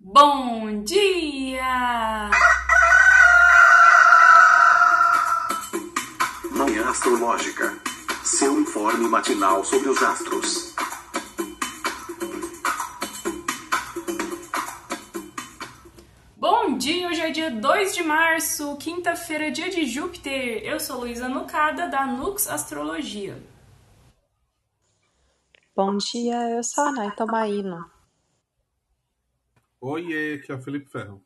Bom dia! Manhã Astrológica. Seu informe matinal sobre os astros. Bom dia, hoje é dia 2 de março, quinta-feira, dia de Júpiter. Eu sou Luísa Nucada, da Nux Astrologia. Bom dia, eu sou a Nay Tomaino. Oiê, aqui é o Felipe Ferro.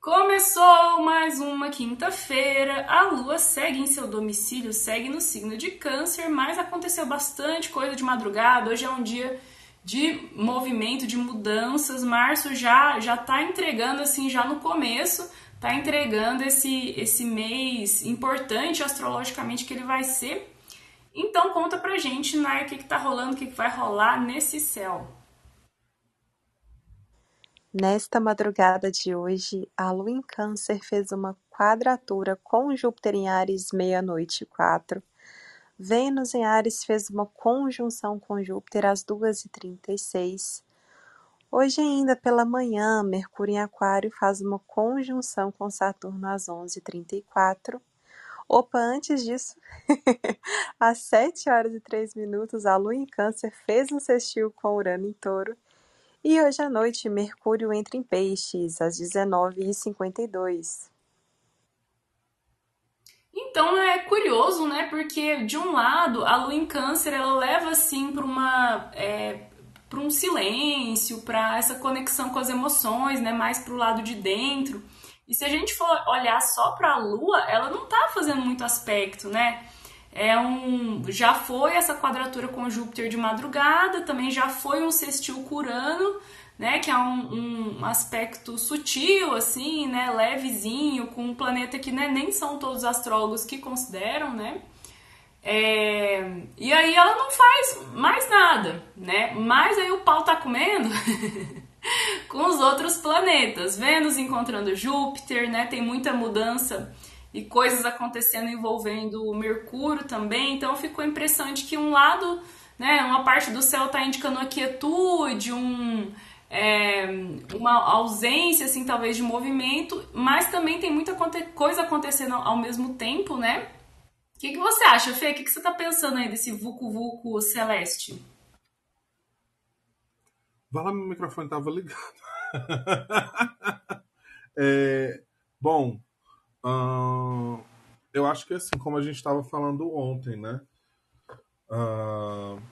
Começou mais uma quinta-feira. A lua segue em seu domicílio, segue no signo de Câncer, mas aconteceu bastante coisa de madrugada. Hoje é um dia de movimento, de mudanças. Março já já tá entregando assim já no começo, tá entregando esse esse mês importante astrologicamente que ele vai ser. Então conta pra gente, Nay, o que, que tá rolando, o que, que vai rolar nesse céu. Nesta madrugada de hoje, a Lua em Câncer fez uma quadratura com Júpiter em Ares meia-noite e quatro. Vênus em Ares fez uma conjunção com Júpiter às 2h36. Hoje ainda pela manhã, Mercúrio em Aquário faz uma conjunção com Saturno às 11h34. Opa, antes disso, às 7 horas e 3 minutos, a Lua em Câncer fez um sextil com Urano em Touro. E hoje à noite, Mercúrio entra em Peixes, às 19h52. Então é curioso, né? Porque de um lado a lua em câncer ela leva assim para uma é, para um silêncio, para essa conexão com as emoções, né? Mais para o lado de dentro. E se a gente for olhar só para a lua, ela não tá fazendo muito aspecto, né? É um, já foi essa quadratura com Júpiter de madrugada, também já foi um sextil curano, né, que é um, um, aspecto sutil, assim, né, levezinho, com um planeta que né, nem são todos os astrólogos que consideram, né, é, e aí ela não faz mais nada, né, mas aí o pau tá comendo com os outros planetas, Vênus encontrando Júpiter, né, tem muita mudança e coisas acontecendo envolvendo o Mercúrio também, então ficou a impressão de que um lado, né, uma parte do céu está indicando a quietude, um é, uma ausência, assim, talvez de movimento, mas também tem muita coisa acontecendo ao mesmo tempo, né? O que, que você acha, Fê? O que, que você está pensando aí desse Vucu Vucu celeste? Vai lá, meu microfone estava ligado. é, bom, hum, eu acho que assim, como a gente estava falando ontem, né? Uh,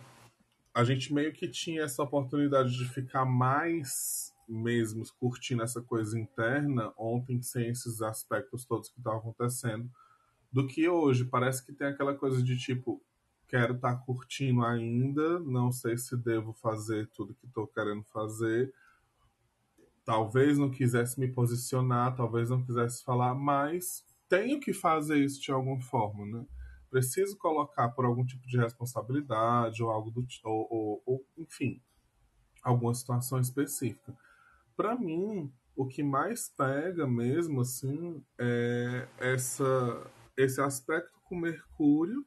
a gente meio que tinha essa oportunidade de ficar mais mesmo curtindo essa coisa interna ontem sem esses aspectos todos que estavam acontecendo do que hoje. Parece que tem aquela coisa de tipo, quero estar tá curtindo ainda, não sei se devo fazer tudo que estou querendo fazer. Talvez não quisesse me posicionar, talvez não quisesse falar, mas tenho que fazer isso de alguma forma, né? preciso colocar por algum tipo de responsabilidade ou algo do ou, ou, ou enfim, alguma situação específica. Para mim, o que mais pega mesmo assim é essa esse aspecto com Mercúrio,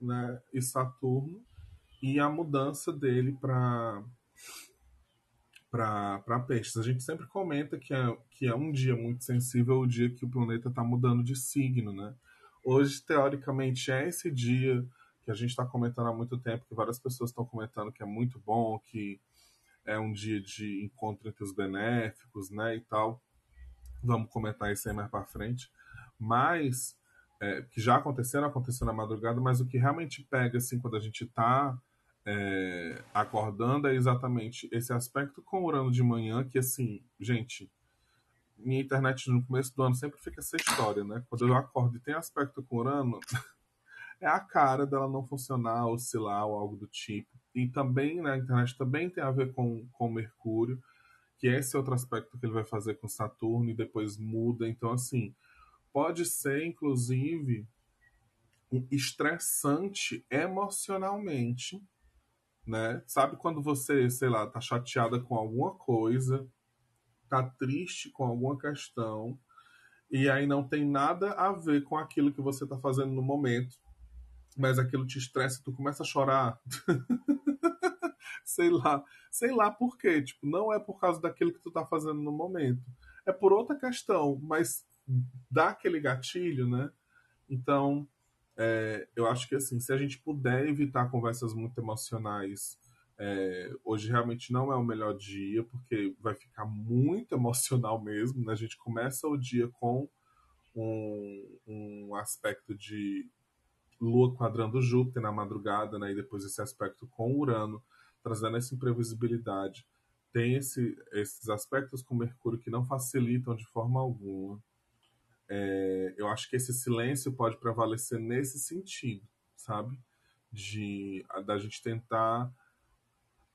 né, e Saturno e a mudança dele para para peixes. A gente sempre comenta que é, que é um dia muito sensível o dia que o planeta está mudando de signo, né? Hoje, teoricamente, é esse dia que a gente está comentando há muito tempo, que várias pessoas estão comentando que é muito bom, que é um dia de encontro entre os benéficos, né, e tal. Vamos comentar isso aí mais para frente. Mas, é, que já aconteceu, aconteceu na madrugada, mas o que realmente pega, assim, quando a gente está é, acordando é exatamente esse aspecto com o Urano de manhã, que, assim, gente, minha internet no começo do ano sempre fica essa história, né? Quando eu acordo e tem aspecto com Urano, é a cara dela não funcionar, oscilar ou algo do tipo. E também, né, a internet também tem a ver com, com Mercúrio, que é esse outro aspecto que ele vai fazer com Saturno e depois muda. Então, assim, pode ser, inclusive, estressante emocionalmente, né? Sabe quando você, sei lá, tá chateada com alguma coisa tá triste com alguma questão e aí não tem nada a ver com aquilo que você tá fazendo no momento, mas aquilo te estressa, tu começa a chorar. sei lá, sei lá por quê. Tipo, não é por causa daquilo que tu tá fazendo no momento. É por outra questão, mas dá aquele gatilho, né? Então, é, eu acho que assim, se a gente puder evitar conversas muito emocionais, é, hoje realmente não é o melhor dia, porque vai ficar muito emocional mesmo. Né? A gente começa o dia com um, um aspecto de Lua quadrando Júpiter na madrugada, né? e depois esse aspecto com Urano, trazendo essa imprevisibilidade. Tem esse, esses aspectos com Mercúrio que não facilitam de forma alguma. É, eu acho que esse silêncio pode prevalecer nesse sentido, sabe? De da gente tentar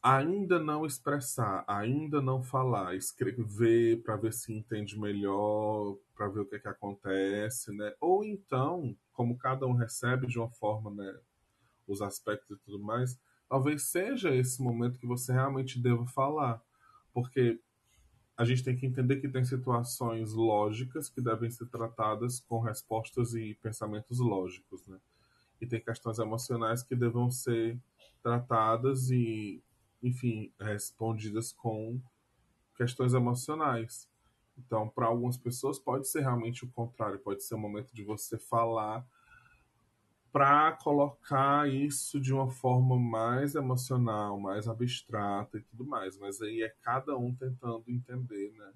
ainda não expressar, ainda não falar, escrever para ver se entende melhor, para ver o que, é que acontece, né? Ou então, como cada um recebe de uma forma, né, os aspectos e tudo mais, talvez seja esse momento que você realmente deva falar, porque a gente tem que entender que tem situações lógicas que devem ser tratadas com respostas e pensamentos lógicos, né? E tem questões emocionais que devam ser tratadas e, enfim, respondidas com questões emocionais. Então, para algumas pessoas pode ser realmente o contrário, pode ser o momento de você falar para colocar isso de uma forma mais emocional, mais abstrata e tudo mais. Mas aí é cada um tentando entender, né?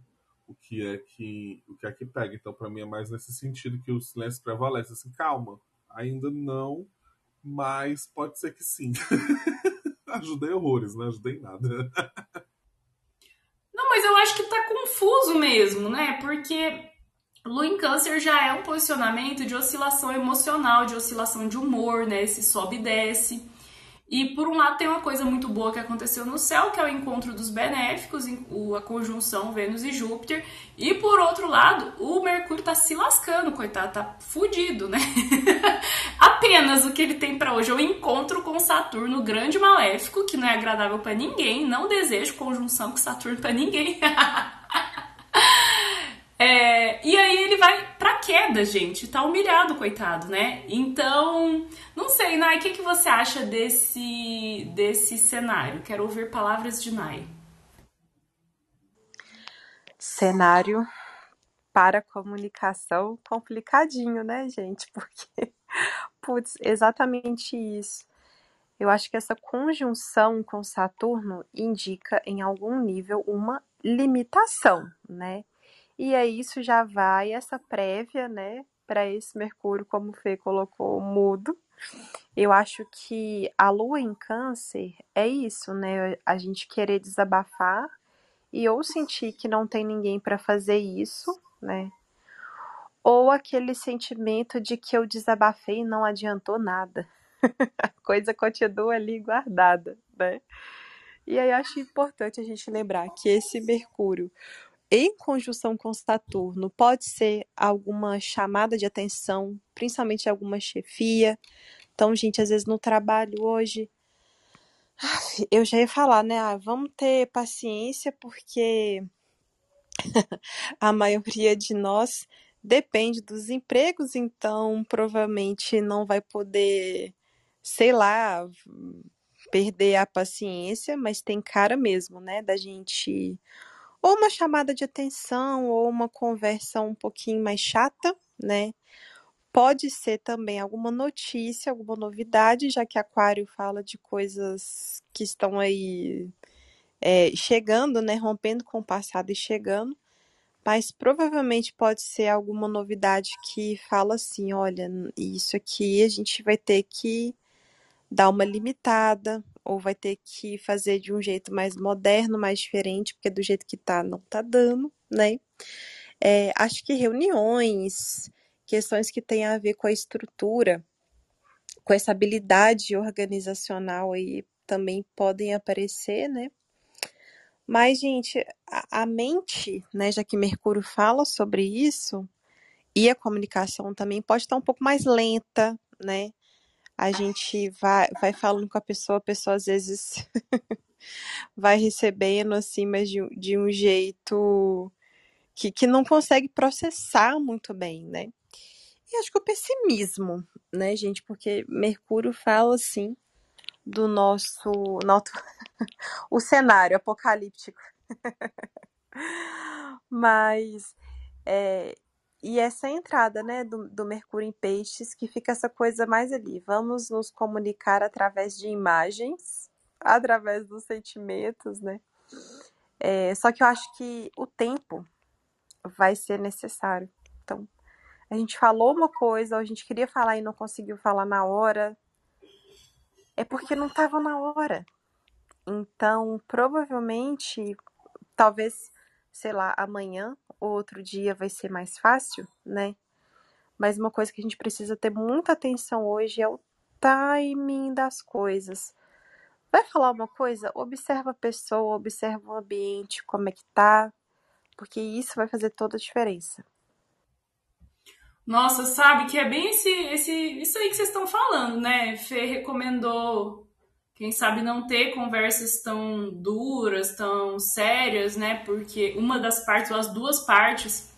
O que é que o que é que pega. Então, para mim é mais nesse sentido que o silêncio prevalece. Assim, calma, ainda não, mas pode ser que sim. Ajudei horrores, não ajudei nada. não, mas eu acho que tá confuso mesmo, né? Porque Lua em Câncer já é um posicionamento de oscilação emocional, de oscilação de humor, né? Esse sobe e desce. E por um lado tem uma coisa muito boa que aconteceu no céu, que é o encontro dos benéficos, a conjunção Vênus e Júpiter. E por outro lado, o Mercúrio tá se lascando, coitado, tá fudido, né? Apenas o que ele tem para hoje é o encontro com Saturno, grande maléfico, que não é agradável para ninguém. Não desejo conjunção com Saturno para ninguém. É, e aí ele vai pra queda, gente. Tá humilhado, coitado, né? Então, não sei, Nai, o que, que você acha desse, desse cenário? Quero ouvir palavras de Nai. Cenário para comunicação complicadinho, né, gente? Porque, putz, exatamente isso. Eu acho que essa conjunção com Saturno indica, em algum nível, uma limitação, né? E aí isso já vai, essa prévia, né, para esse Mercúrio, como o Fê colocou, mudo. Eu acho que a lua em câncer é isso, né? A gente querer desabafar e ou sentir que não tem ninguém para fazer isso, né? Ou aquele sentimento de que eu desabafei e não adiantou nada. a coisa continua ali guardada, né? E aí eu acho importante a gente lembrar que esse Mercúrio em conjunção com Saturno, pode ser alguma chamada de atenção, principalmente alguma chefia. Então, gente, às vezes no trabalho hoje, eu já ia falar, né? Ah, vamos ter paciência, porque a maioria de nós depende dos empregos, então provavelmente não vai poder, sei lá, perder a paciência, mas tem cara mesmo, né, da gente ou uma chamada de atenção, ou uma conversa um pouquinho mais chata, né? Pode ser também alguma notícia, alguma novidade, já que Aquário fala de coisas que estão aí é, chegando, né? Rompendo com o passado e chegando. Mas provavelmente pode ser alguma novidade que fala assim: olha, isso aqui a gente vai ter que dar uma limitada, ou vai ter que fazer de um jeito mais moderno, mais diferente, porque do jeito que tá, não tá dando, né? É, acho que reuniões, questões que têm a ver com a estrutura, com essa habilidade organizacional aí também podem aparecer, né? Mas, gente, a, a mente, né, já que Mercúrio fala sobre isso, e a comunicação também pode estar um pouco mais lenta, né? A gente vai, vai falando com a pessoa, a pessoa às vezes vai recebendo assim, mas de, de um jeito que, que não consegue processar muito bem, né? E acho que o pessimismo, né, gente? Porque Mercúrio fala assim do nosso, nosso o cenário apocalíptico. Mas é, e essa entrada, né, do, do Mercúrio em Peixes, que fica essa coisa mais ali. Vamos nos comunicar através de imagens, através dos sentimentos, né? É, só que eu acho que o tempo vai ser necessário. Então, a gente falou uma coisa, a gente queria falar e não conseguiu falar na hora, é porque não estava na hora. Então, provavelmente, talvez, sei lá, amanhã ou outro dia vai ser mais fácil, né? Mas uma coisa que a gente precisa ter muita atenção hoje é o timing das coisas. Vai falar uma coisa? Observa a pessoa, observa o ambiente, como é que tá, porque isso vai fazer toda a diferença. Nossa, sabe que é bem esse, esse, isso aí que vocês estão falando, né? Fê recomendou, quem sabe, não ter conversas tão duras, tão sérias, né? Porque uma das partes, ou as duas partes,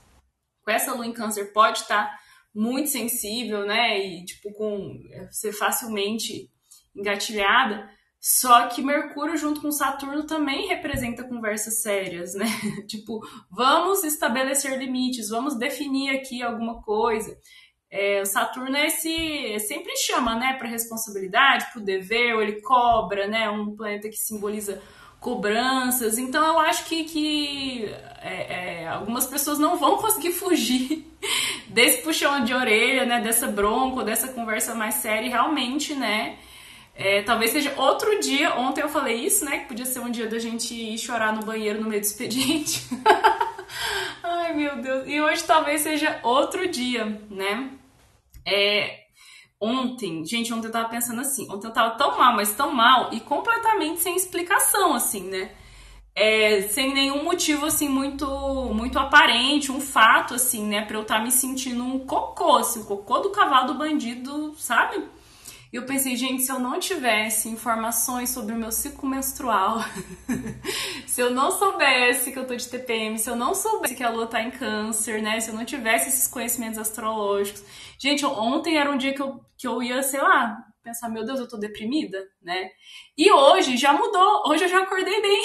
com essa lua em câncer, pode estar muito sensível, né? E, tipo, com é, ser facilmente engatilhada. Só que Mercúrio junto com Saturno também representa conversas sérias, né? tipo, vamos estabelecer limites, vamos definir aqui alguma coisa. É, o Saturno é esse sempre chama, né, para responsabilidade, para o dever, ou ele cobra, né? Um planeta que simboliza cobranças. Então eu acho que, que é, é, algumas pessoas não vão conseguir fugir desse puxão de orelha, né? Dessa bronca, dessa conversa mais séria, e realmente, né? É, talvez seja outro dia. Ontem eu falei isso, né? Que podia ser um dia da gente ir chorar no banheiro no meio do expediente. Ai, meu Deus. E hoje talvez seja outro dia, né? É, ontem, gente, ontem eu tava pensando assim. Ontem eu tava tão mal, mas tão mal e completamente sem explicação, assim, né? É, sem nenhum motivo assim muito muito aparente, um fato assim, né, para eu estar tá me sentindo um cocô, assim, o cocô do cavalo do bandido, sabe? E eu pensei, gente, se eu não tivesse informações sobre o meu ciclo menstrual, se eu não soubesse que eu tô de TPM, se eu não soubesse que a lua tá em câncer, né? Se eu não tivesse esses conhecimentos astrológicos. Gente, ontem era um dia que eu, que eu ia, sei lá, pensar, meu Deus, eu tô deprimida, né? E hoje já mudou, hoje eu já acordei bem.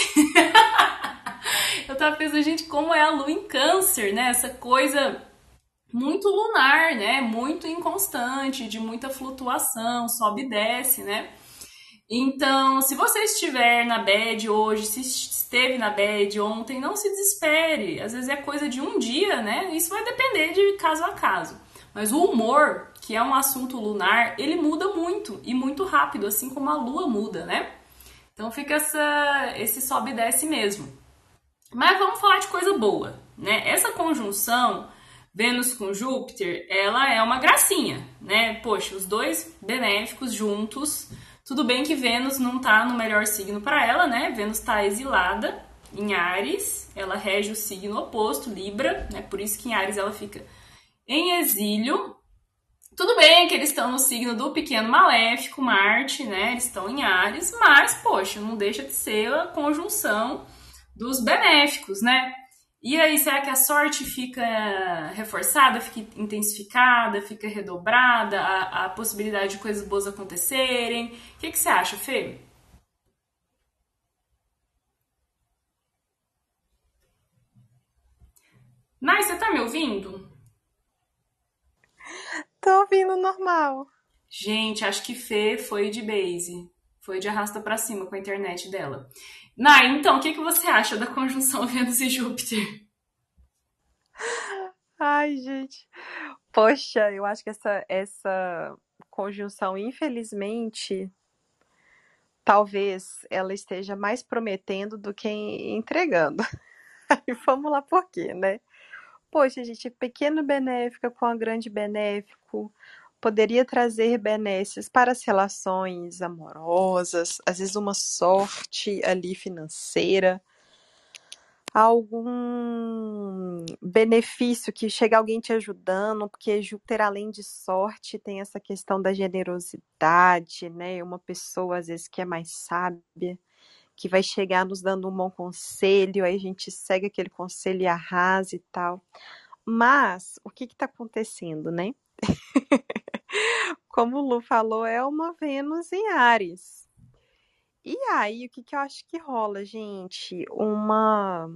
eu tava pensando, gente, como é a lua em câncer, né? Essa coisa muito lunar, né? Muito inconstante, de muita flutuação, sobe e desce, né? Então, se você estiver na bed hoje, se esteve na bed ontem, não se desespere. Às vezes é coisa de um dia, né? Isso vai depender de caso a caso. Mas o humor, que é um assunto lunar, ele muda muito e muito rápido, assim como a lua muda, né? Então fica essa, esse sobe e desce mesmo. Mas vamos falar de coisa boa, né? Essa conjunção Vênus com Júpiter, ela é uma gracinha, né? Poxa, os dois benéficos juntos. Tudo bem que Vênus não tá no melhor signo para ela, né? Vênus tá exilada em Ares, ela rege o signo oposto, Libra, né? Por isso que em Ares ela fica em exílio. Tudo bem que eles estão no signo do pequeno maléfico, Marte, né? Eles estão em Ares, mas, poxa, não deixa de ser a conjunção dos benéficos, né? E aí, será que a sorte fica reforçada, fica intensificada, fica redobrada, a, a possibilidade de coisas boas acontecerem? O que, que você acha, Fê? Nai, você tá me ouvindo? Tô ouvindo normal. Gente, acho que Fê foi de base. Foi de arrasta para cima com a internet dela. Nai, então, o que, que você acha da conjunção Vênus e Júpiter? Ai, gente. Poxa, eu acho que essa, essa conjunção, infelizmente, talvez ela esteja mais prometendo do que entregando. E vamos lá por quê, né? Poxa, gente, pequeno benéfica com a grande benéfico poderia trazer benesses para as relações amorosas, às vezes uma sorte ali financeira, algum benefício que chega alguém te ajudando, porque Júpiter, além de sorte, tem essa questão da generosidade, né? Uma pessoa, às vezes, que é mais sábia, que vai chegar nos dando um bom conselho, aí a gente segue aquele conselho e arrasa e tal. Mas, o que está acontecendo, né? Como o Lu falou, é uma Vênus em Ares. E aí, o que, que eu acho que rola, gente? Uma.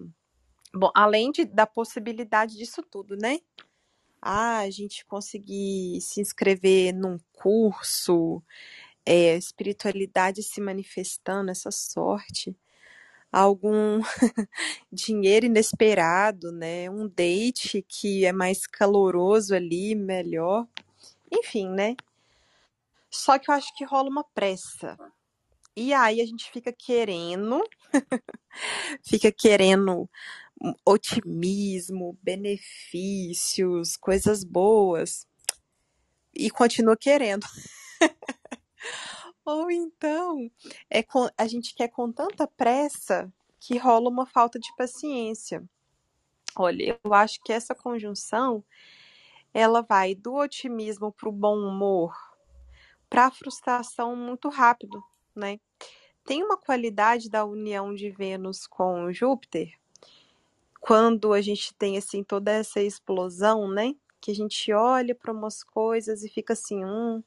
Bom, além de, da possibilidade disso tudo, né? Ah, a gente conseguir se inscrever num curso, é, espiritualidade se manifestando, essa sorte, algum dinheiro inesperado, né? Um date que é mais caloroso ali, melhor. Enfim, né? Só que eu acho que rola uma pressa. E aí a gente fica querendo, fica querendo otimismo, benefícios, coisas boas e continua querendo. Ou então, é com, a gente quer com tanta pressa que rola uma falta de paciência. Olha, eu acho que essa conjunção ela vai do otimismo para o bom humor, para a frustração muito rápido, né? Tem uma qualidade da união de Vênus com Júpiter, quando a gente tem assim toda essa explosão, né? Que a gente olha para umas coisas e fica assim, hum,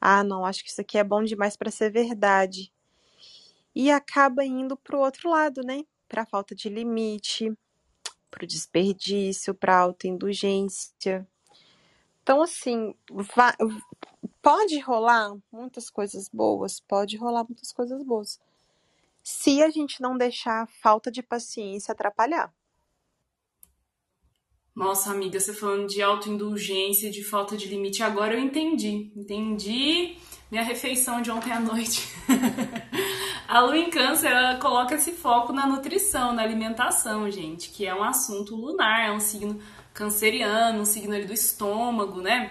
ah, não, acho que isso aqui é bom demais para ser verdade. E acaba indo para o outro lado, né? Para a falta de limite, para o desperdício, para a autoindulgência. Então, assim, pode rolar muitas coisas boas, pode rolar muitas coisas boas. Se a gente não deixar a falta de paciência atrapalhar. Nossa, amiga, você falando de autoindulgência, de falta de limite, agora eu entendi. Entendi minha refeição de ontem à noite. a lua em câncer, ela coloca esse foco na nutrição, na alimentação, gente, que é um assunto lunar, é um signo canceriano, um signo ali do estômago, né?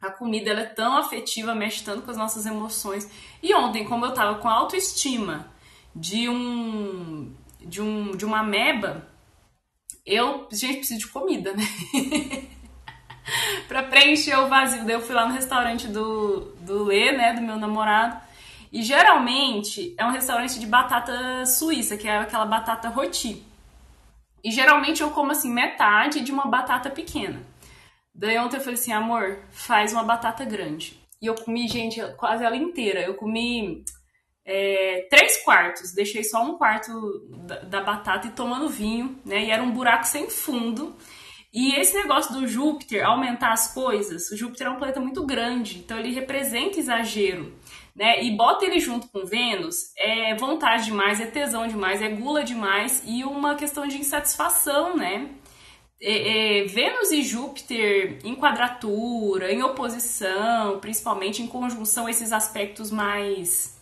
A comida ela é tão afetiva, mexe tanto com as nossas emoções. E ontem, como eu tava com autoestima de um de um de uma meba, eu, gente, preciso de comida, né? pra preencher o vazio. Daí eu fui lá no restaurante do, do Lê, né? Do meu namorado. E geralmente é um restaurante de batata suíça, que é aquela batata roti. E geralmente eu como assim metade de uma batata pequena. Daí ontem eu falei assim, amor, faz uma batata grande. E eu comi, gente, quase ela inteira. Eu comi é, três quartos, deixei só um quarto da, da, batata e tomando vinho, né? E era um buraco sem fundo. E esse negócio do Júpiter aumentar as coisas, o Júpiter é um planeta muito grande, então ele representa exagero, né? E bota ele junto com Vênus é vontade demais, é tesão demais, é gula demais e uma questão de insatisfação, né? É, é, Vênus e Júpiter em quadratura, em oposição, principalmente em conjunção, esses aspectos mais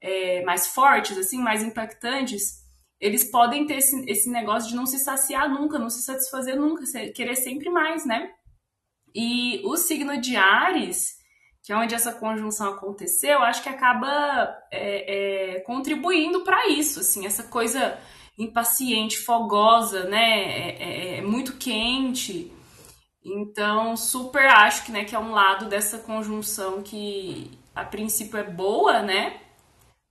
é, mais fortes, assim, mais impactantes, eles podem ter esse, esse negócio de não se saciar nunca, não se satisfazer nunca, querer sempre mais, né? E o signo de Ares, que é onde essa conjunção aconteceu, acho que acaba é, é, contribuindo para isso, assim, essa coisa impaciente, fogosa, né? É, é, é, muito quente. Então, super acho que, né, que é um lado dessa conjunção que a princípio é boa, né?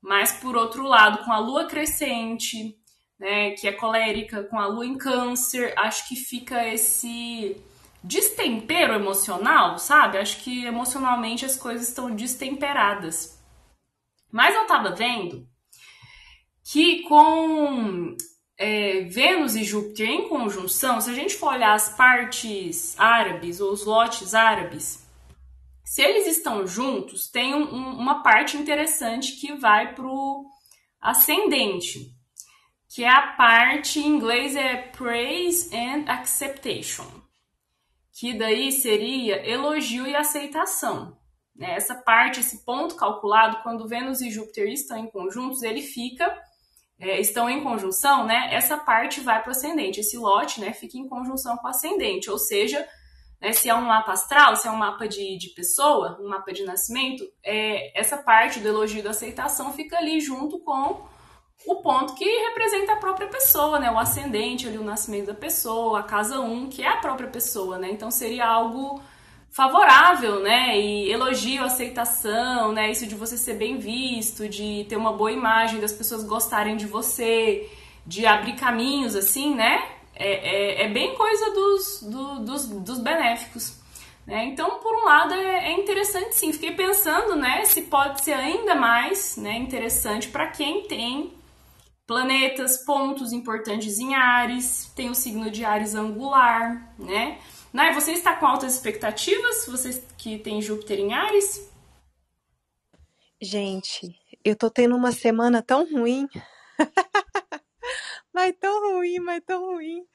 Mas por outro lado, com a lua crescente, né, que é colérica, com a lua em câncer, acho que fica esse destempero emocional, sabe? Acho que emocionalmente as coisas estão destemperadas. Mas eu tava vendo que com é, Vênus e Júpiter em conjunção, se a gente for olhar as partes árabes ou os lotes árabes, se eles estão juntos, tem um, um, uma parte interessante que vai para o ascendente, que é a parte em inglês é praise and acceptation, que daí seria elogio e aceitação. Né? Essa parte, esse ponto calculado, quando Vênus e Júpiter estão em conjuntos, ele fica é, estão em conjunção, né? Essa parte vai para o ascendente, esse lote, né, fica em conjunção com o ascendente, ou seja, né, se é um mapa astral, se é um mapa de, de pessoa, um mapa de nascimento, é, essa parte do elogio e da aceitação fica ali junto com o ponto que representa a própria pessoa, né? O ascendente, ali, o nascimento da pessoa, a casa 1, um, que é a própria pessoa, né? Então seria algo favorável, né? E elogio, aceitação, né? Isso de você ser bem visto, de ter uma boa imagem, das pessoas gostarem de você, de abrir caminhos, assim, né? é, é, é bem coisa dos, do, dos, dos benéficos. Né? Então, por um lado, é, é, interessante sim. Fiquei pensando né, se pode ser ainda mais né, interessante para quem tem planetas, pontos importantes em Ares, tem o signo de Ares angular, né? Nai, você está com altas expectativas? Você que tem Júpiter em Ares? Gente, eu tô tendo uma semana tão ruim. mas tão ruim, mas tão ruim.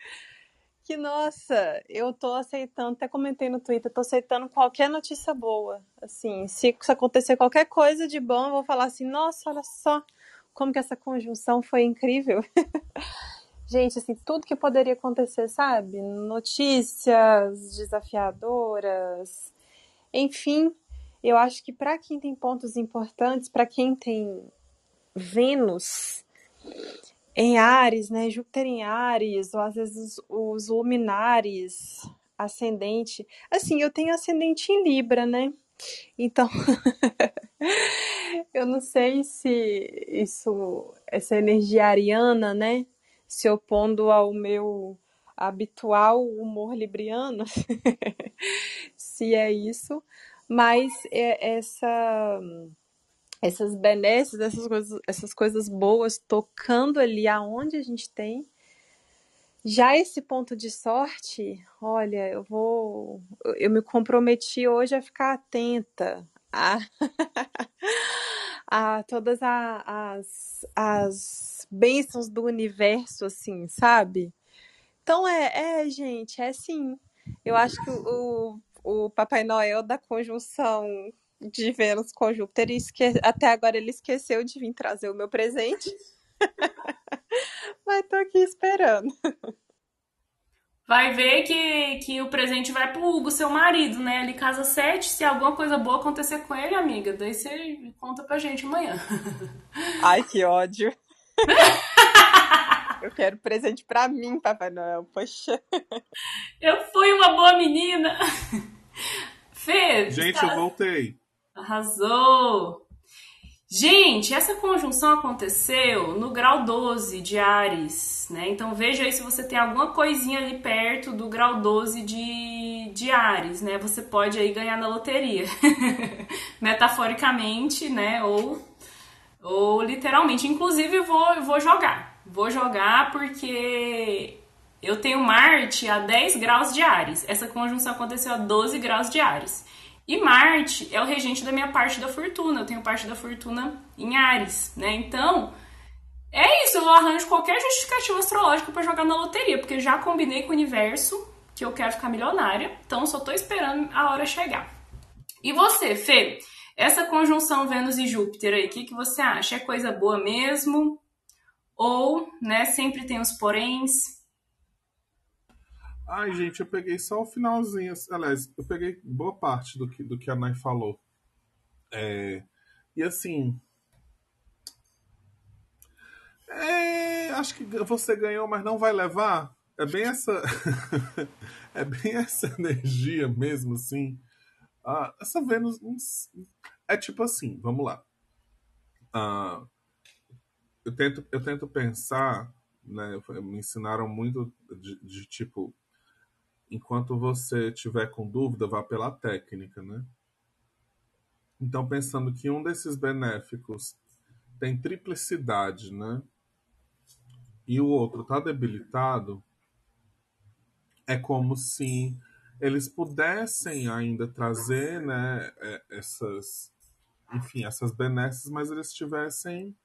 Que nossa, eu tô aceitando, até comentei no Twitter, tô aceitando qualquer notícia boa. Assim, se, acontecer qualquer coisa de bom, eu vou falar assim, nossa, olha só como que essa conjunção foi incrível. Gente, assim, tudo que poderia acontecer, sabe? Notícias desafiadoras, enfim, eu acho que para quem tem pontos importantes, para quem tem Vênus em Ares, né, Júpiter em Ares, ou às vezes os luminares ascendente. Assim, eu tenho ascendente em Libra, né? Então, eu não sei se isso, essa energia ariana, né, se opondo ao meu habitual humor libriano, se é isso, mas é essa essas benesses, essas coisas, essas coisas boas tocando ali aonde a gente tem. Já esse ponto de sorte, olha, eu vou. Eu me comprometi hoje a ficar atenta a, a todas as, as bênçãos do universo, assim, sabe? Então é, é, gente, é sim. Eu acho que o, o Papai Noel da conjunção de Vênus com Júpiter, esque... até agora ele esqueceu de vir trazer o meu presente. Mas tô aqui esperando. Vai ver que, que o presente vai pro Hugo, seu marido, né? Ali casa 7, se alguma coisa boa acontecer com ele, amiga, daí você conta pra gente amanhã. Ai, que ódio. Eu quero presente pra mim, Papai Noel, poxa. Eu fui uma boa menina. Fê, Gente, está... eu voltei. Arrasou! Gente, essa conjunção aconteceu no grau 12 de Ares, né? Então veja aí se você tem alguma coisinha ali perto do grau 12 de, de Ares, né? Você pode aí ganhar na loteria. Metaforicamente, né? Ou, ou literalmente. Inclusive, vou, vou jogar. Vou jogar porque eu tenho Marte a 10 graus de Ares. Essa conjunção aconteceu a 12 graus de Ares. E Marte é o regente da minha parte da fortuna. Eu tenho parte da fortuna em Ares, né? Então, é isso. Eu arranjo qualquer justificativa astrológica para jogar na loteria, porque já combinei com o universo que eu quero ficar milionária. Então, só tô esperando a hora chegar. E você, Fê? Essa conjunção Vênus e Júpiter aí, o que, que você acha? É coisa boa mesmo? Ou, né, sempre tem os poréns? Ai, gente, eu peguei só o finalzinho. Aliás, eu peguei boa parte do que, do que a Nai falou. É, e assim. É, acho que você ganhou, mas não vai levar. É bem essa. é bem essa energia mesmo, assim. Ah, essa Vênus. É tipo assim, vamos lá. Ah, eu, tento, eu tento pensar, né? Me ensinaram muito de, de tipo enquanto você tiver com dúvida, vá pela técnica, né? Então, pensando que um desses benéficos tem triplicidade, né? E o outro está debilitado, é como se eles pudessem ainda trazer, né, é, essas, enfim, essas benesses, mas eles tivessem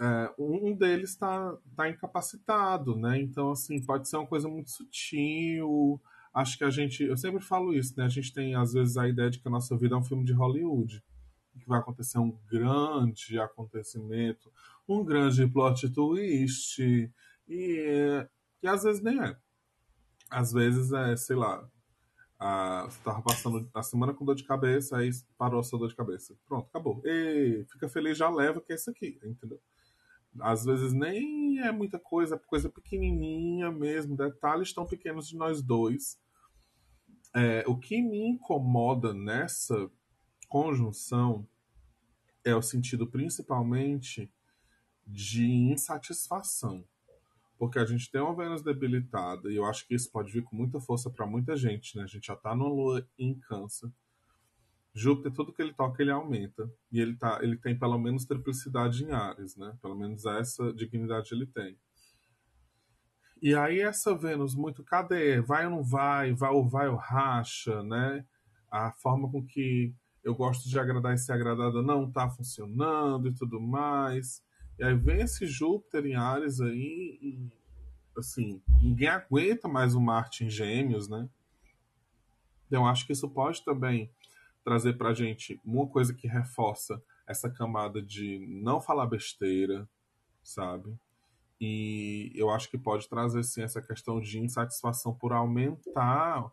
é, um deles está tá incapacitado, né? Então, assim, pode ser uma coisa muito sutil. Acho que a gente, eu sempre falo isso, né? A gente tem, às vezes, a ideia de que a nossa vida é um filme de Hollywood, que vai acontecer um grande acontecimento, um grande plot twist, e, e às vezes nem é. Às vezes é, sei lá, a, você tava passando a semana com dor de cabeça, aí parou a sua dor de cabeça. Pronto, acabou. E fica feliz, já leva, que é isso aqui, entendeu? Às vezes nem é muita coisa, é coisa pequenininha mesmo, detalhes tão pequenos de nós dois. É, o que me incomoda nessa conjunção é o sentido principalmente de insatisfação. porque a gente tem uma Vênus debilitada, e eu acho que isso pode vir com muita força para muita gente, né? A gente já está no Lua em Câncer. Júpiter, tudo que ele toca, ele aumenta. E ele, tá, ele tem pelo menos triplicidade em Ares, né? Pelo menos essa dignidade ele tem. E aí essa Vênus muito, cadê? Vai ou não vai? Vai ou vai ou racha, né? A forma com que eu gosto de agradar e ser agradada não está funcionando e tudo mais. E aí vem esse Júpiter em Ares aí e, assim, ninguém aguenta mais o Marte em Gêmeos, né? Eu acho que isso pode também trazer pra gente uma coisa que reforça essa camada de não falar besteira, sabe? E eu acho que pode trazer sim essa questão de insatisfação por aumentar,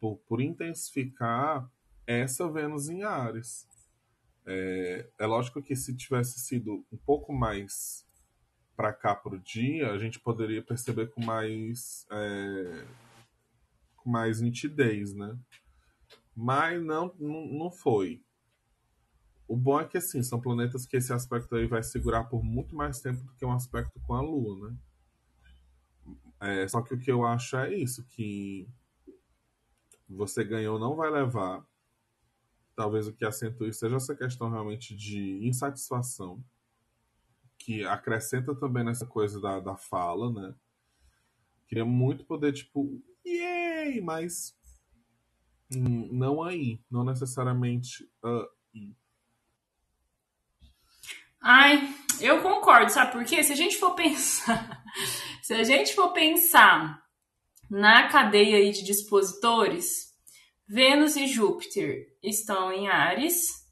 por, por intensificar essa Vênus em Ares. É, é lógico que se tivesse sido um pouco mais para cá pro dia, a gente poderia perceber com mais é, com mais nitidez, né? Mas não, não, não foi. O bom é que, assim, são planetas que esse aspecto aí vai segurar por muito mais tempo do que um aspecto com a Lua, né? É, só que o que eu acho é isso, que você ganhou não vai levar. Talvez o que acentue seja essa questão realmente de insatisfação, que acrescenta também nessa coisa da, da fala, né? Queria muito poder, tipo, yay! Mas não aí, não necessariamente uh, Ai, eu concordo, sabe por quê? Se a gente for pensar, se a gente for pensar na cadeia aí de dispositores, Vênus e Júpiter estão em Ares,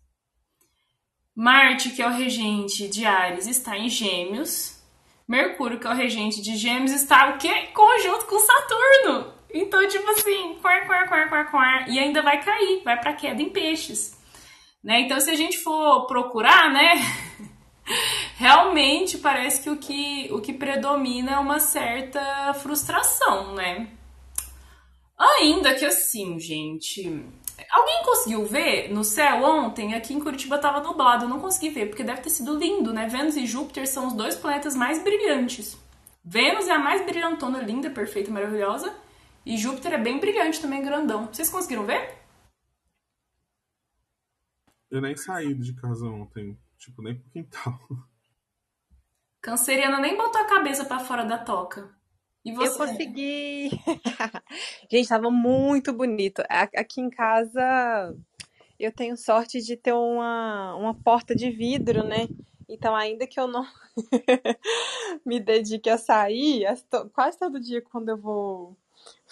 Marte, que é o regente de Ares, está em Gêmeos, Mercúrio, que é o regente de Gêmeos, está o quê? Conjunto com Saturno. Então, tipo assim, quar, quar, quar, quar, quar, e ainda vai cair, vai para queda em peixes. Né? Então, se a gente for procurar, né, realmente parece que o que, o que predomina é uma certa frustração, né? Ainda que assim, gente. Alguém conseguiu ver no céu ontem? Aqui em Curitiba tava nublado, eu não consegui ver, porque deve ter sido lindo, né? Vênus e Júpiter são os dois planetas mais brilhantes. Vênus é a mais brilhantona, linda, perfeita, maravilhosa. E Júpiter é bem brilhante também, grandão. Vocês conseguiram ver? Eu nem saí de casa ontem. Tipo, nem pro quintal. Canceriana nem botou a cabeça para fora da toca. E você? Eu consegui. Gente, tava muito bonito. Aqui em casa eu tenho sorte de ter uma, uma porta de vidro, né? Então, ainda que eu não me dedique a sair, quase todo dia quando eu vou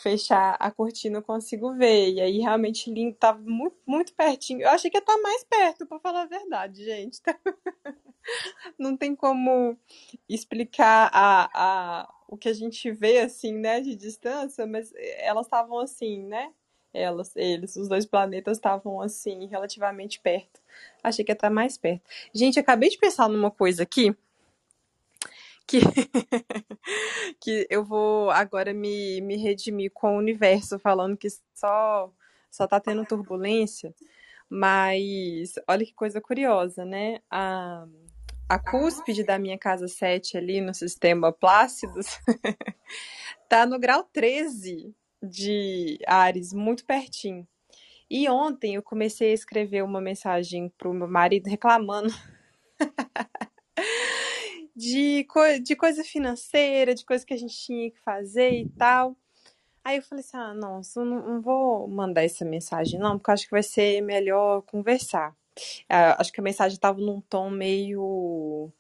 fechar a cortina eu consigo ver. E aí realmente lindo, tava muito, muito pertinho. Eu achei que ia estar mais perto, para falar a verdade, gente. Não tem como explicar a, a, o que a gente vê assim, né, de distância, mas elas estavam assim, né? Elas, eles, os dois planetas estavam assim, relativamente perto. Achei que ia estar mais perto. Gente, acabei de pensar numa coisa aqui que, que eu vou agora me, me redimir com o universo, falando que só, só tá tendo turbulência. Mas olha que coisa curiosa, né? A, a cúspide da minha casa 7 ali no sistema Plácidos tá no grau 13 de Ares, muito pertinho. E ontem eu comecei a escrever uma mensagem pro meu marido reclamando de, co de coisa financeira, de coisa que a gente tinha que fazer e tal. Aí eu falei assim: ah, nossa, não, não vou mandar essa mensagem, não, porque eu acho que vai ser melhor conversar. Uh, acho que a mensagem estava num tom meio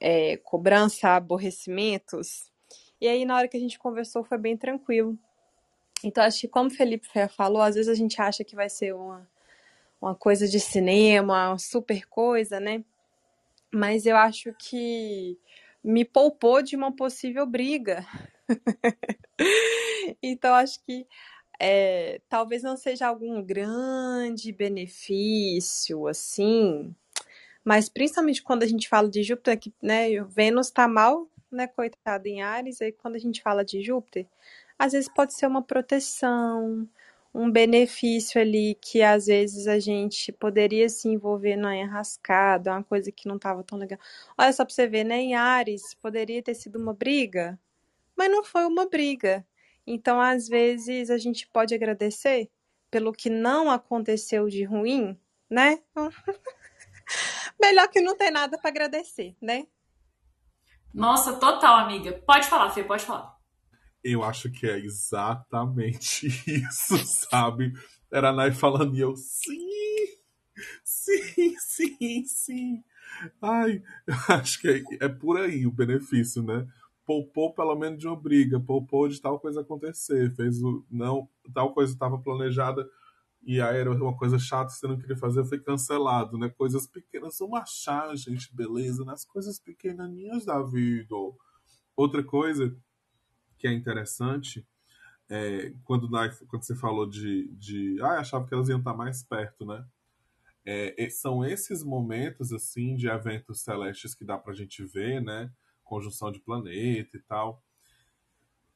é, cobrança, aborrecimentos. E aí, na hora que a gente conversou, foi bem tranquilo. Então, acho que, como o Felipe falou, às vezes a gente acha que vai ser uma, uma coisa de cinema, uma super coisa, né? Mas eu acho que me poupou de uma possível briga. então, acho que é, talvez não seja algum grande benefício, assim, mas principalmente quando a gente fala de Júpiter, que né, Vênus está mal, né, coitado em Ares, aí quando a gente fala de Júpiter, às vezes pode ser uma proteção, um benefício ali que às vezes a gente poderia se envolver numa enrascada, uma coisa que não estava tão legal. Olha só para você ver, né? Em Ares poderia ter sido uma briga, mas não foi uma briga. Então, às vezes, a gente pode agradecer pelo que não aconteceu de ruim, né? Melhor que não ter nada para agradecer, né? Nossa, total, amiga. Pode falar, Fê, pode falar. Eu acho que é exatamente isso, sabe? Era a Nai falando e eu, sim, sim, sim, sim. Ai, eu acho que é, é por aí o benefício, né? Poupou pelo menos de uma briga, poupou de tal coisa acontecer, fez o. Não, tal coisa estava planejada e aí era uma coisa chata que você não queria fazer, foi cancelado, né? Coisas pequenas, vamos achar, gente, beleza, nas coisas pequenininhas da vida. Outra coisa que é interessante é, quando, quando você falou de, de. Ah, achava que elas iam estar mais perto, né? É, são esses momentos, assim, de eventos celestes que dá pra gente ver, né? Conjunção de planeta e tal,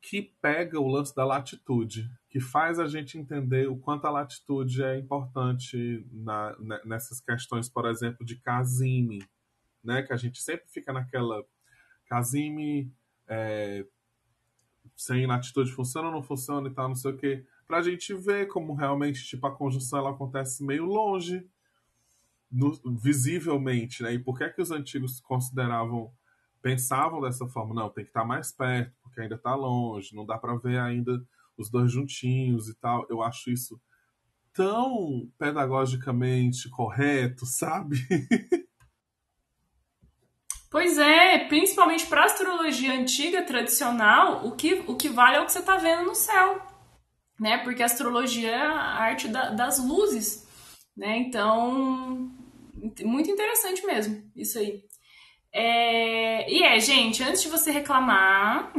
que pega o lance da latitude, que faz a gente entender o quanto a latitude é importante na, nessas questões, por exemplo, de Casime, né? Que a gente sempre fica naquela. Casime é, sem latitude funciona ou não funciona e tal, não sei o quê. Pra gente ver como realmente tipo, a conjunção ela acontece meio longe, no, visivelmente, né? E por que, é que os antigos consideravam, pensavam dessa forma? Não, tem que estar mais perto, porque ainda está longe, não dá para ver ainda os dois juntinhos e tal. Eu acho isso tão pedagogicamente correto, sabe? Pois é, principalmente para astrologia antiga, tradicional, o que, o que vale é o que você está vendo no céu, né? Porque a astrologia é a arte da, das luzes, né? Então, muito interessante mesmo, isso aí. É, e é, gente, antes de você reclamar,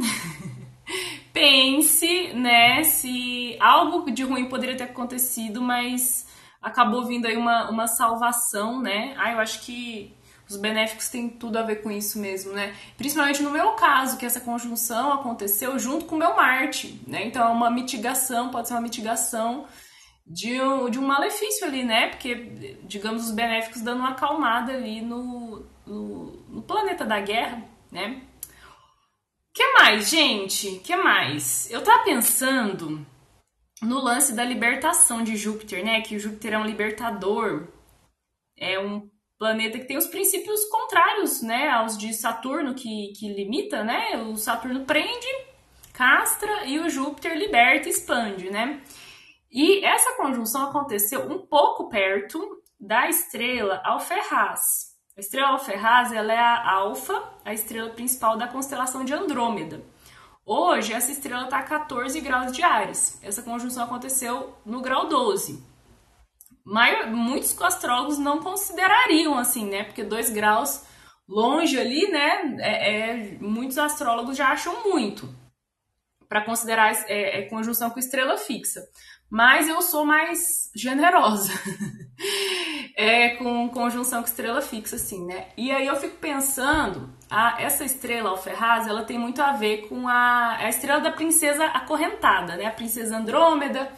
pense, né, se algo de ruim poderia ter acontecido, mas acabou vindo aí uma, uma salvação, né? Ah, eu acho que os benéficos têm tudo a ver com isso mesmo, né? Principalmente no meu caso, que essa conjunção aconteceu junto com o meu Marte, né? Então é uma mitigação, pode ser uma mitigação de um, de um malefício ali, né? Porque, digamos, os benéficos dando uma acalmada ali no, no, no planeta da guerra, né? que mais, gente? que mais? Eu tava pensando no lance da libertação de Júpiter, né? Que Júpiter é um libertador, é um planeta que tem os princípios contrários, né, aos de Saturno, que, que limita, né? O Saturno prende, castra e o Júpiter liberta e expande, né? E essa conjunção aconteceu um pouco perto da estrela Alferraz. A estrela Alferraz ela é a Alfa, a estrela principal da constelação de Andrômeda. Hoje, essa estrela está a 14 graus de Ares. Essa conjunção aconteceu no grau 12 maior, muitos astrólogos não considerariam assim, né? Porque dois graus longe ali, né? É, é muitos astrólogos já acham muito para considerar é, é, conjunção com estrela fixa. Mas eu sou mais generosa é, com conjunção com estrela fixa, assim, né? E aí eu fico pensando, a, essa estrela Alferraz, ela tem muito a ver com a, a estrela da princesa acorrentada, né? A princesa Andrômeda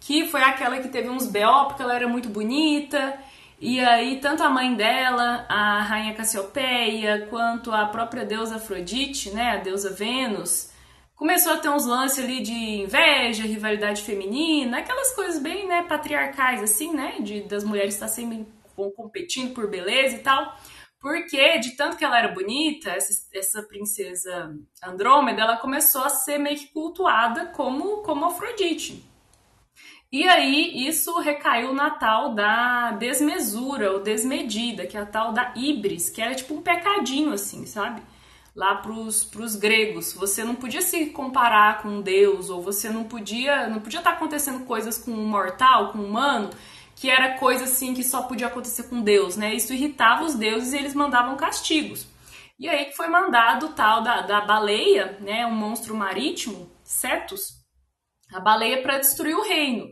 que foi aquela que teve uns B.O. porque ela era muito bonita. E aí, tanto a mãe dela, a rainha Cassiopeia, quanto a própria deusa Afrodite, né, a deusa Vênus, começou a ter uns lances ali de inveja, rivalidade feminina, aquelas coisas bem, né, patriarcais, assim, né, de, das mulheres estar sempre competindo por beleza e tal. Porque, de tanto que ela era bonita, essa, essa princesa Andrômeda, ela começou a ser meio que cultuada como, como Afrodite. E aí, isso recaiu na tal da desmesura ou desmedida, que é a tal da ibris, que era tipo um pecadinho, assim, sabe? Lá pros, pros gregos. Você não podia se comparar com Deus, ou você não podia. Não podia estar tá acontecendo coisas com um mortal, com um humano, que era coisa assim que só podia acontecer com Deus, né? Isso irritava os deuses e eles mandavam castigos. E aí que foi mandado o tal da, da baleia, né? Um monstro marítimo, Cetus, a baleia para destruir o reino.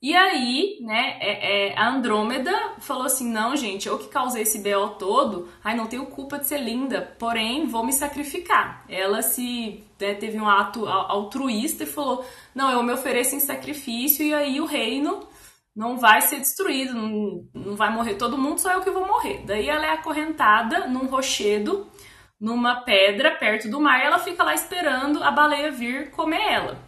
E aí, né, é, é, a Andrômeda falou assim: não, gente, eu que causei esse BO todo, ai, não tenho culpa de ser linda, porém vou me sacrificar. Ela se né, teve um ato altruísta e falou: não, eu me ofereço em sacrifício e aí o reino não vai ser destruído, não, não vai morrer todo mundo, só eu que vou morrer. Daí ela é acorrentada num rochedo numa pedra perto do mar e ela fica lá esperando a baleia vir comer ela.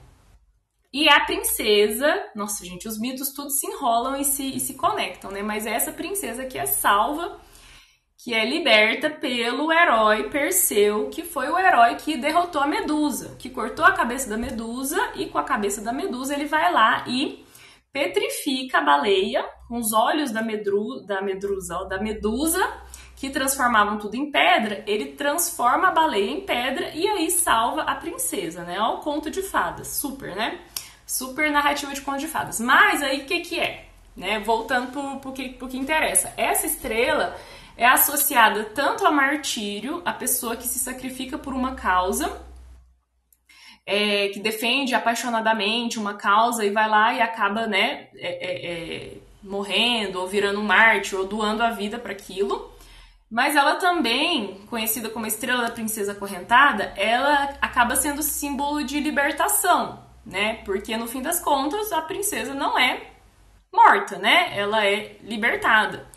E a princesa, nossa gente, os mitos tudo se enrolam e se, e se conectam, né? Mas é essa princesa que é salva, que é liberta pelo herói Perseu, que foi o herói que derrotou a Medusa, que cortou a cabeça da Medusa e com a cabeça da Medusa ele vai lá e petrifica a baleia com os olhos da, medru, da medrusa, da medusa que transformavam tudo em pedra, ele transforma a baleia em pedra e aí salva a princesa, né? Ó, o conto de fadas, super, né? Super narrativa de conto de fadas. Mas aí o que que é? Né? Voltando pro, pro, que, pro que interessa. Essa estrela é associada tanto a martírio, a pessoa que se sacrifica por uma causa, é, que defende apaixonadamente uma causa e vai lá e acaba, né, é, é, é morrendo ou virando um mártir ou doando a vida para aquilo. Mas ela também, conhecida como Estrela da Princesa Correntada, ela acaba sendo símbolo de libertação, né? Porque no fim das contas a princesa não é morta, né? Ela é libertada.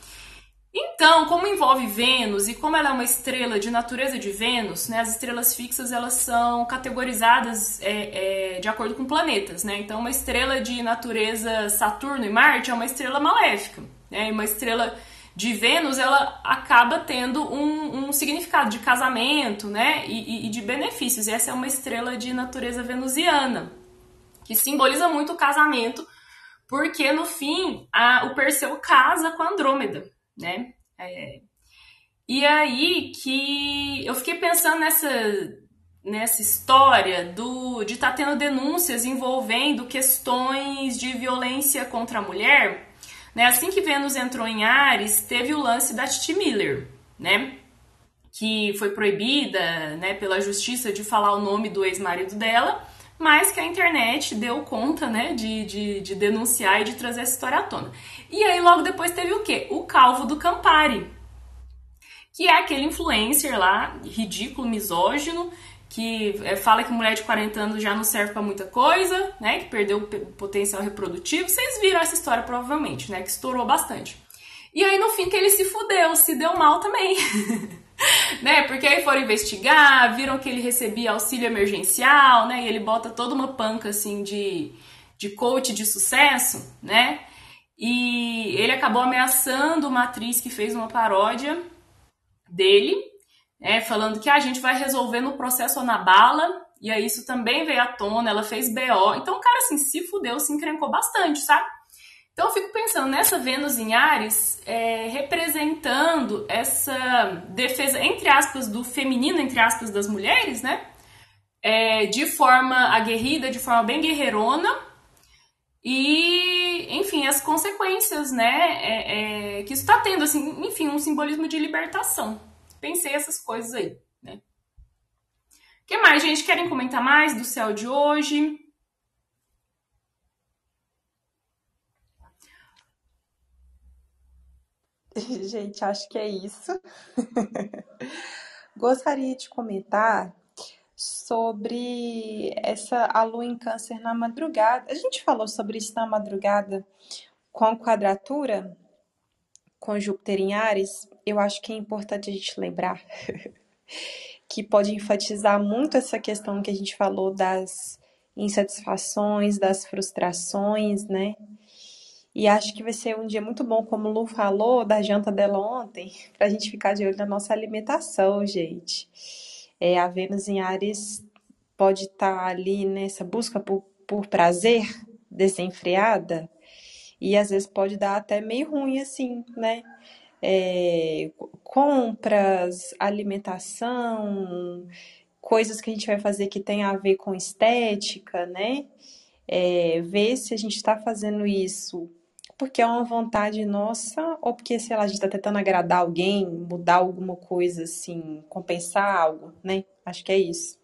Então, como envolve Vênus e como ela é uma estrela de natureza de Vênus, né, as estrelas fixas elas são categorizadas é, é, de acordo com planetas, né? Então, uma estrela de natureza Saturno e Marte é uma estrela maléfica, né? E uma estrela de Vênus, ela acaba tendo um, um significado de casamento, né? E, e, de benefícios. E essa é uma estrela de natureza venusiana, que simboliza muito o casamento, porque no fim a, o Perseu casa com a Andrômeda, né? É, e aí que eu fiquei pensando nessa nessa história do de estar tá tendo denúncias envolvendo questões de violência contra a mulher né? Assim que Vênus entrou em Ares, teve o lance da Titi Miller, né? Que foi proibida né, pela justiça de falar o nome do ex-marido dela, mas que a internet deu conta né, de, de, de, denunciar e de trazer essa história à tona. E aí logo depois teve o quê? O Calvo do Campari, que é aquele influencer lá, ridículo, misógino, que é, fala que mulher de 40 anos já não serve para muita coisa, né? Que perdeu o potencial reprodutivo. Vocês viram essa história provavelmente, né? Que estourou bastante. E aí no fim que ele se fudeu, se deu mal também. né? Porque aí foram investigar, viram que ele recebia auxílio emergencial, né? E ele bota toda uma panca assim de, de coach de sucesso, né? E ele acabou ameaçando uma atriz que fez uma paródia dele, é, falando que a gente vai resolver no processo na bala, e aí isso também veio à tona, ela fez BO. Então o cara assim se fudeu, se encrencou bastante, sabe? Então eu fico pensando nessa Vênus em Ares é, representando essa defesa, entre aspas, do feminino, entre aspas, das mulheres, né? É, de forma aguerrida, de forma bem guerreirona, e, enfim, as consequências, né, é, é, que isso está tendo, assim, enfim, um simbolismo de libertação pensei essas coisas aí, né? O que mais, gente? Querem comentar mais do céu de hoje? Gente, acho que é isso. Gostaria de comentar sobre essa a lua em câncer na madrugada. A gente falou sobre isso na madrugada com quadratura com Júpiter em Ares, eu acho que é importante a gente lembrar que pode enfatizar muito essa questão que a gente falou das insatisfações, das frustrações, né? E acho que vai ser um dia muito bom, como o Lu falou, da janta dela ontem, para a gente ficar de olho na nossa alimentação, gente. É, a Vênus em Ares pode estar tá ali nessa busca por, por prazer desenfreada, e às vezes pode dar até meio ruim assim, né? É, compras, alimentação, coisas que a gente vai fazer que tem a ver com estética, né? É, ver se a gente está fazendo isso porque é uma vontade nossa ou porque, sei lá, a gente está tentando agradar alguém, mudar alguma coisa, assim, compensar algo, né? Acho que é isso.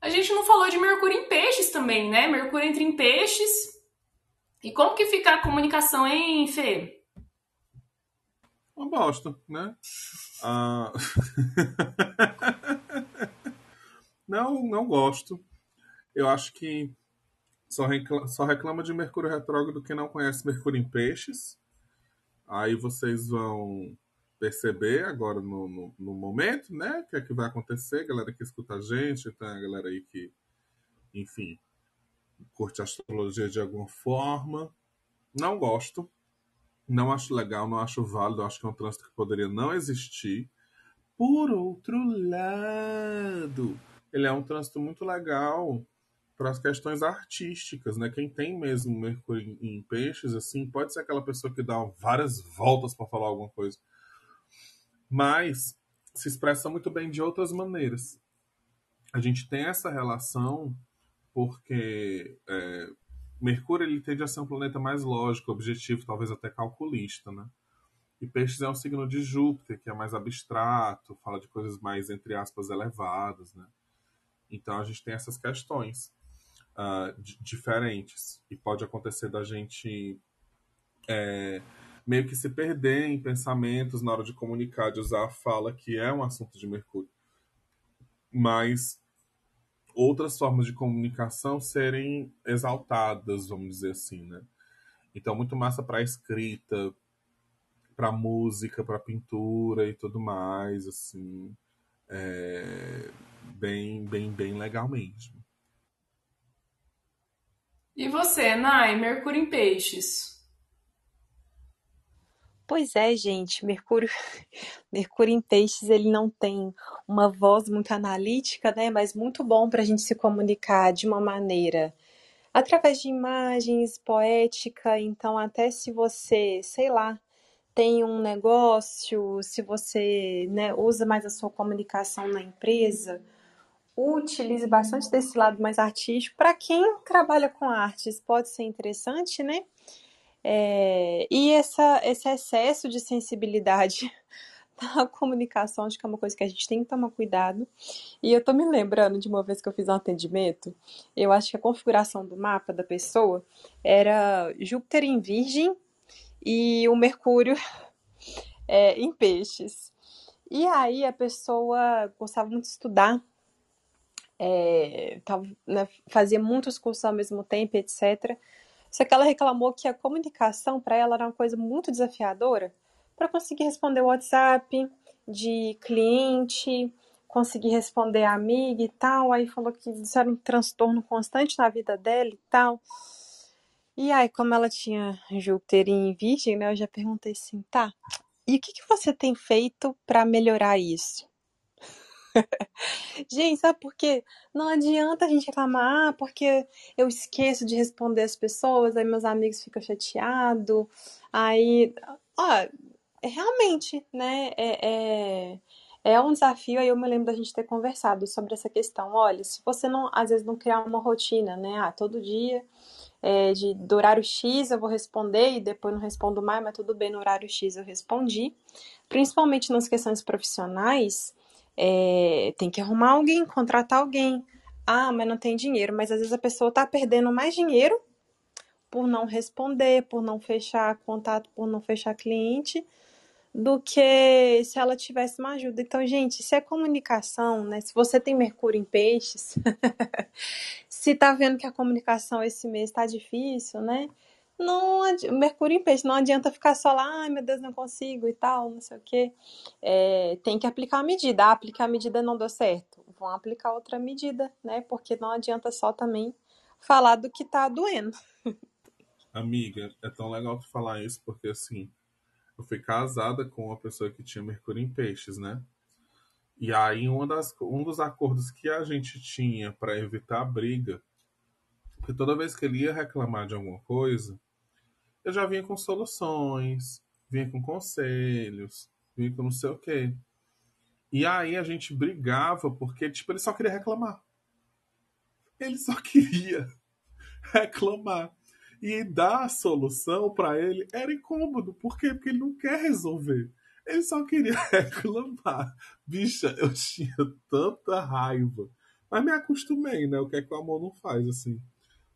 A gente não falou de Mercúrio em peixes também, né? Mercúrio entra em peixes, e como que fica a comunicação, hein, Fê? Uma bosta, né? Ah... não, não gosto. Eu acho que só reclama, só reclama de Mercúrio retrógrado quem não conhece Mercúrio em peixes. Aí vocês vão perceber agora no, no, no, momento, né? O que é que vai acontecer, galera que escuta a gente, tem a galera aí que, enfim, curte astrologia de alguma forma. Não gosto, não acho legal, não acho válido, acho que é um trânsito que poderia não existir. Por outro lado, ele é um trânsito muito legal para as questões artísticas, né? Quem tem mesmo Mercúrio em peixes, assim, pode ser aquela pessoa que dá várias voltas para falar alguma coisa, mas se expressa muito bem de outras maneiras. A gente tem essa relação porque é, Mercúrio ele tende a ser um planeta mais lógico, objetivo, talvez até calculista, né? E Peixes é um signo de Júpiter, que é mais abstrato, fala de coisas mais, entre aspas, elevadas, né? Então a gente tem essas questões uh, diferentes. E pode acontecer da gente é, meio que se perder em pensamentos na hora de comunicar, de usar a fala, que é um assunto de Mercúrio. Mas outras formas de comunicação serem exaltadas, vamos dizer assim, né? Então, muito massa para escrita, para música, para pintura e tudo mais, assim. É bem, bem, bem legal mesmo. E você, Nai, Mercúrio em Peixes? Pois é, gente, Mercúrio, Mercúrio em Peixes, ele não tem uma voz muito analítica, né, mas muito bom para a gente se comunicar de uma maneira através de imagens, poética, então até se você, sei lá, tem um negócio, se você né, usa mais a sua comunicação na empresa, utilize bastante desse lado mais artístico. Para quem trabalha com artes, pode ser interessante, né? É, e essa, esse excesso de sensibilidade na comunicação, acho que é uma coisa que a gente tem que tomar cuidado. E eu tô me lembrando de uma vez que eu fiz um atendimento, eu acho que a configuração do mapa da pessoa era Júpiter em Virgem e o Mercúrio é, em Peixes. E aí a pessoa gostava muito de estudar é, tava, né, fazia muitos cursos ao mesmo tempo, etc. Só que ela reclamou que a comunicação para ela era uma coisa muito desafiadora para conseguir responder o WhatsApp de cliente, conseguir responder a amiga e tal. Aí falou que isso era um transtorno constante na vida dela e tal. E aí, como ela tinha Júpiter em Virgem, né, eu já perguntei assim, tá, e o que, que você tem feito para melhorar isso? Gente, sabe por quê? Não adianta a gente reclamar, porque eu esqueço de responder as pessoas, aí meus amigos ficam chateados, aí. Ó, realmente, né? É, é, é um desafio, aí eu me lembro da gente ter conversado sobre essa questão. Olha, se você não, às vezes, não criar uma rotina, né? Ah, todo dia. É, de, do horário X eu vou responder e depois não respondo mais, mas tudo bem, no horário X eu respondi. Principalmente nas questões profissionais, é, tem que arrumar alguém, contratar alguém. Ah, mas não tem dinheiro. Mas às vezes a pessoa está perdendo mais dinheiro por não responder, por não fechar contato, por não fechar cliente, do que se ela tivesse uma ajuda. Então, gente, se é comunicação, né? Se você tem Mercúrio em peixes, se tá vendo que a comunicação esse mês está difícil, né? Não Mercúrio em peixe, não adianta ficar só lá, ai meu Deus, não consigo e tal, não sei o quê. É, tem que aplicar a medida. Ah, aplicar a medida não deu certo. Vão aplicar outra medida, né? Porque não adianta só também falar do que tá doendo. Amiga, é tão legal tu falar isso, porque assim, eu fui casada com uma pessoa que tinha Mercúrio em peixes, né? E aí, uma das, um dos acordos que a gente tinha para evitar briga, porque toda vez que ele ia reclamar de alguma coisa, eu já vinha com soluções, vinha com conselhos, vinha com não sei o quê. E aí a gente brigava porque, tipo, ele só queria reclamar. Ele só queria reclamar. E dar a solução para ele era incômodo. Por quê? Porque ele não quer resolver. Ele só queria reclamar. Bicha, eu tinha tanta raiva. Mas me acostumei, né? O que é que o amor não faz, assim.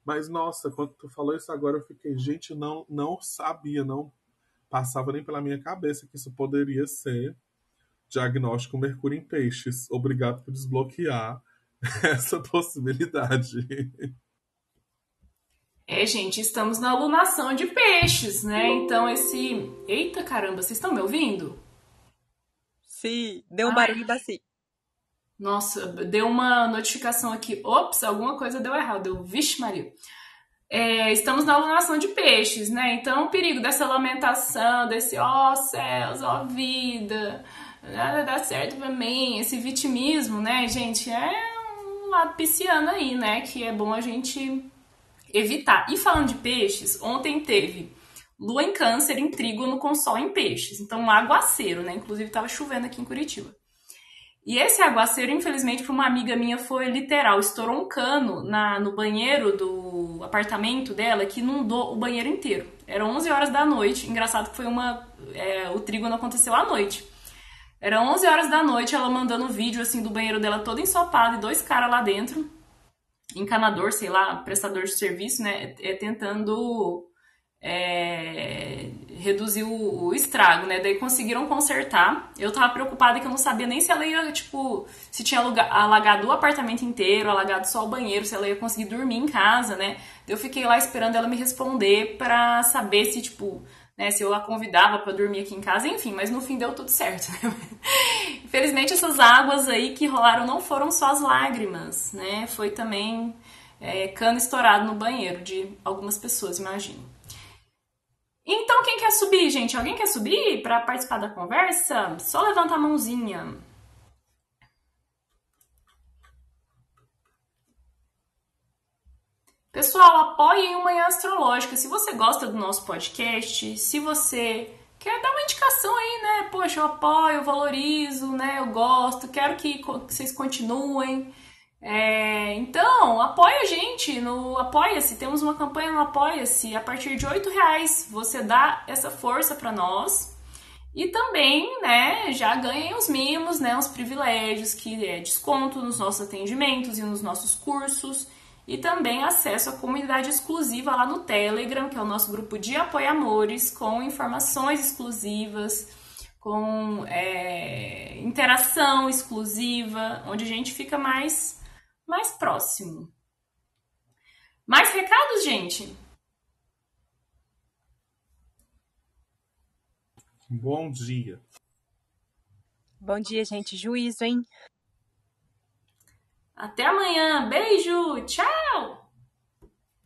Mas nossa, quando tu falou isso agora, eu fiquei, gente, não, não sabia, não passava nem pela minha cabeça que isso poderia ser diagnóstico Mercúrio em Peixes. Obrigado por desbloquear essa possibilidade. É, gente, estamos na alunação de peixes, né? Então esse. Eita caramba, vocês estão me ouvindo? Baci. Deu um barulho, Baci. Nossa, deu uma notificação aqui. Ops, alguma coisa deu errado. Deu, vixe, Maria. É, estamos na alunação de peixes, né? Então, o perigo dessa lamentação, desse ó oh, céus, ó oh, vida, nada dá certo pra mim, esse vitimismo, né, gente? É um lado pisciano aí, né? Que é bom a gente evitar. E falando de peixes, ontem teve lua em câncer em trígono com sol em peixes. Então, um aguaceiro, né? Inclusive, estava chovendo aqui em Curitiba. E esse aguaceiro, infelizmente, para uma amiga minha foi literal. Estourou um cano na, no banheiro do apartamento dela que inundou o banheiro inteiro. Eram 11 horas da noite. Engraçado que foi uma. É, o trígono aconteceu à noite. Era 11 horas da noite, ela mandando vídeo assim do banheiro dela todo ensopado e dois caras lá dentro, encanador, sei lá, prestador de serviço, né, é, tentando é, reduzir o, estrago, né? Daí conseguiram consertar. Eu tava preocupada que eu não sabia nem se ela ia, tipo, se tinha alagado o apartamento inteiro, alagado só o banheiro, se ela ia conseguir dormir em casa, né? Eu fiquei lá esperando ela me responder pra saber se, tipo, né, se eu a convidava para dormir aqui em casa, enfim, mas no fim deu tudo certo, né? Infelizmente essas águas aí que rolaram não foram só as lágrimas, né? Foi também é, cano estourado no banheiro de algumas pessoas, imagino. Então, quem quer subir, gente? Alguém quer subir para participar da conversa? Só levanta a mãozinha. Pessoal, apoiem o Manhã Astrológica. Se você gosta do nosso podcast, se você quer dar uma indicação aí, né? Poxa, eu apoio, eu valorizo, né? Eu gosto, quero que vocês continuem. É, então, apoia a gente no Apoia-se. Temos uma campanha no Apoia-se. A partir de R$ reais você dá essa força para nós. E também, né, já ganhem os mimos, né, os privilégios, que é desconto nos nossos atendimentos e nos nossos cursos. E também acesso à comunidade exclusiva lá no Telegram, que é o nosso grupo de apoiamores, com informações exclusivas, com é, interação exclusiva, onde a gente fica mais mais próximo. Mais recados, gente? Bom dia. Bom dia, gente. Juízo, hein? Até amanhã. Beijo. Tchau.